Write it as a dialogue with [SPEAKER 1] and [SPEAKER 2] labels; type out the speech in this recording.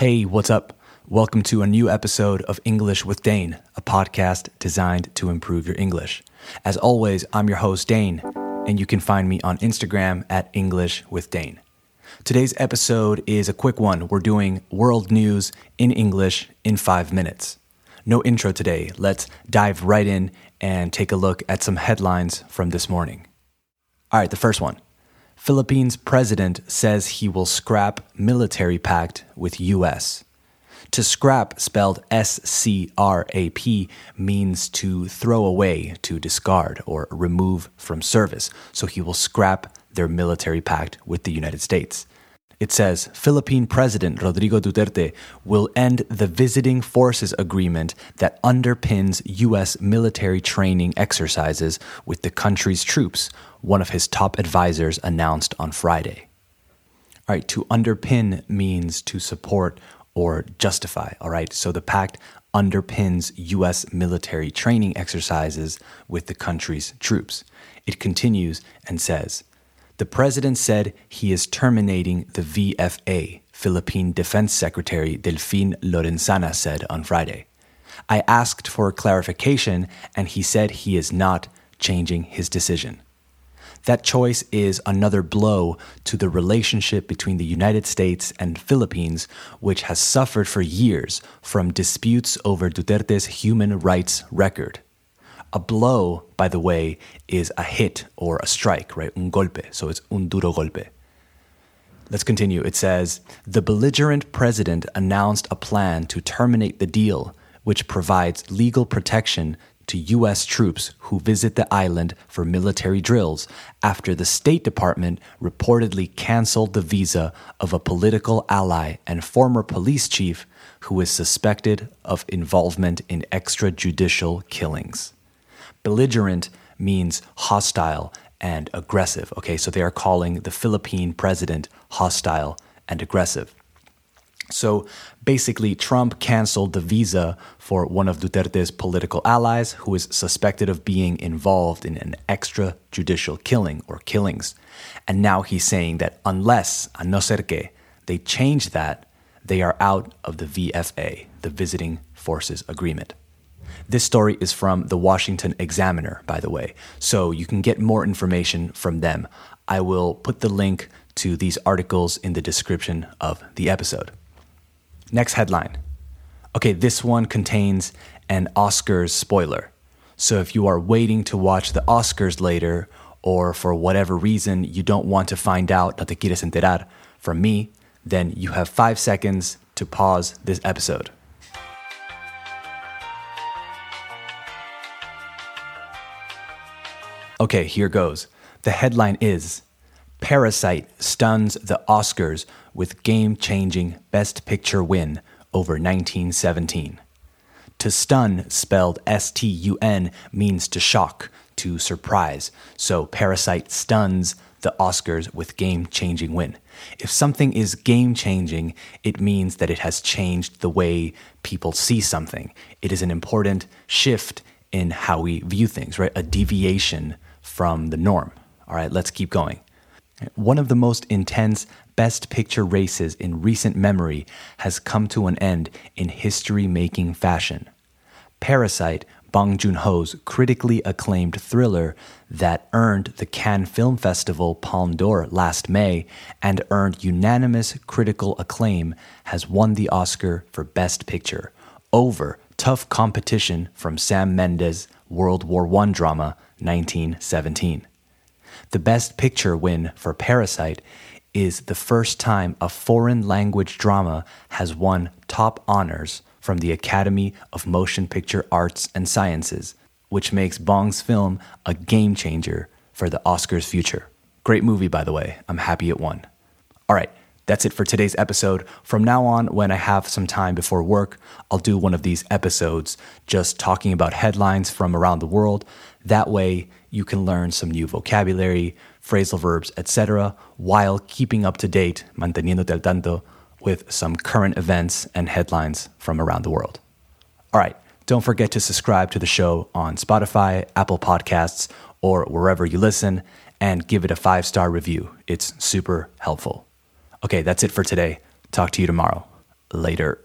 [SPEAKER 1] Hey, what's up? Welcome to a new episode of English with Dane, a podcast designed to improve your English. As always, I'm your host, Dane, and you can find me on Instagram at English with Dane. Today's episode is a quick one. We're doing world news in English in five minutes. No intro today. Let's dive right in and take a look at some headlines from this morning. All right, the first one. Philippines president says he will scrap military pact with US. To scrap, spelled S C R A P, means to throw away, to discard, or remove from service. So he will scrap their military pact with the United States. It says Philippine President Rodrigo Duterte will end the visiting forces agreement that underpins U.S. military training exercises with the country's troops, one of his top advisors announced on Friday. All right, to underpin means to support or justify. All right, so the pact underpins U.S. military training exercises with the country's troops. It continues and says, the president said he is terminating the VFA, Philippine Defense Secretary Delfin Lorenzana said on Friday. I asked for clarification, and he said he is not changing his decision. That choice is another blow to the relationship between the United States and Philippines, which has suffered for years from disputes over Duterte's human rights record. A blow, by the way, is a hit or a strike, right? Un golpe. So it's un duro golpe. Let's continue. It says The belligerent president announced a plan to terminate the deal, which provides legal protection to U.S. troops who visit the island for military drills after the State Department reportedly canceled the visa of a political ally and former police chief who is suspected of involvement in extrajudicial killings. Belligerent means hostile and aggressive. Okay, so they are calling the Philippine president hostile and aggressive. So basically, Trump canceled the visa for one of Duterte's political allies who is suspected of being involved in an extrajudicial killing or killings. And now he's saying that unless, a no ser que, they change that, they are out of the VFA, the Visiting Forces Agreement. This story is from the Washington Examiner, by the way, so you can get more information from them. I will put the link to these articles in the description of the episode. Next headline. Okay, this one contains an Oscars spoiler. So if you are waiting to watch the Oscars later, or for whatever reason you don't want to find out, no te quieres enterar, from me, then you have five seconds to pause this episode. Okay, here goes. The headline is Parasite stuns the Oscars with game changing Best Picture win over 1917. To stun, spelled S T U N, means to shock, to surprise. So Parasite stuns the Oscars with game changing win. If something is game changing, it means that it has changed the way people see something. It is an important shift in how we view things, right? A deviation from the norm. All right, let's keep going. One of the most intense Best Picture races in recent memory has come to an end in history making fashion. Parasite, Bong Joon Ho's critically acclaimed thriller that earned the Cannes Film Festival Palme d'Or last May and earned unanimous critical acclaim, has won the Oscar for Best Picture over tough competition from Sam Mendes' World War I drama 1917. The Best Picture win for Parasite is the first time a foreign language drama has won top honors from the Academy of Motion Picture Arts and Sciences, which makes Bong's film a game changer for the Oscars' future. Great movie, by the way. I'm happy it won. All right, that's it for today's episode. From now on, when I have some time before work, I'll do one of these episodes just talking about headlines from around the world. That way, you can learn some new vocabulary, phrasal verbs, etc., while keeping up to date, manteniéndote al tanto, with some current events and headlines from around the world. All right, don't forget to subscribe to the show on Spotify, Apple Podcasts, or wherever you listen, and give it a five star review. It's super helpful. Okay, that's it for today. Talk to you tomorrow. Later.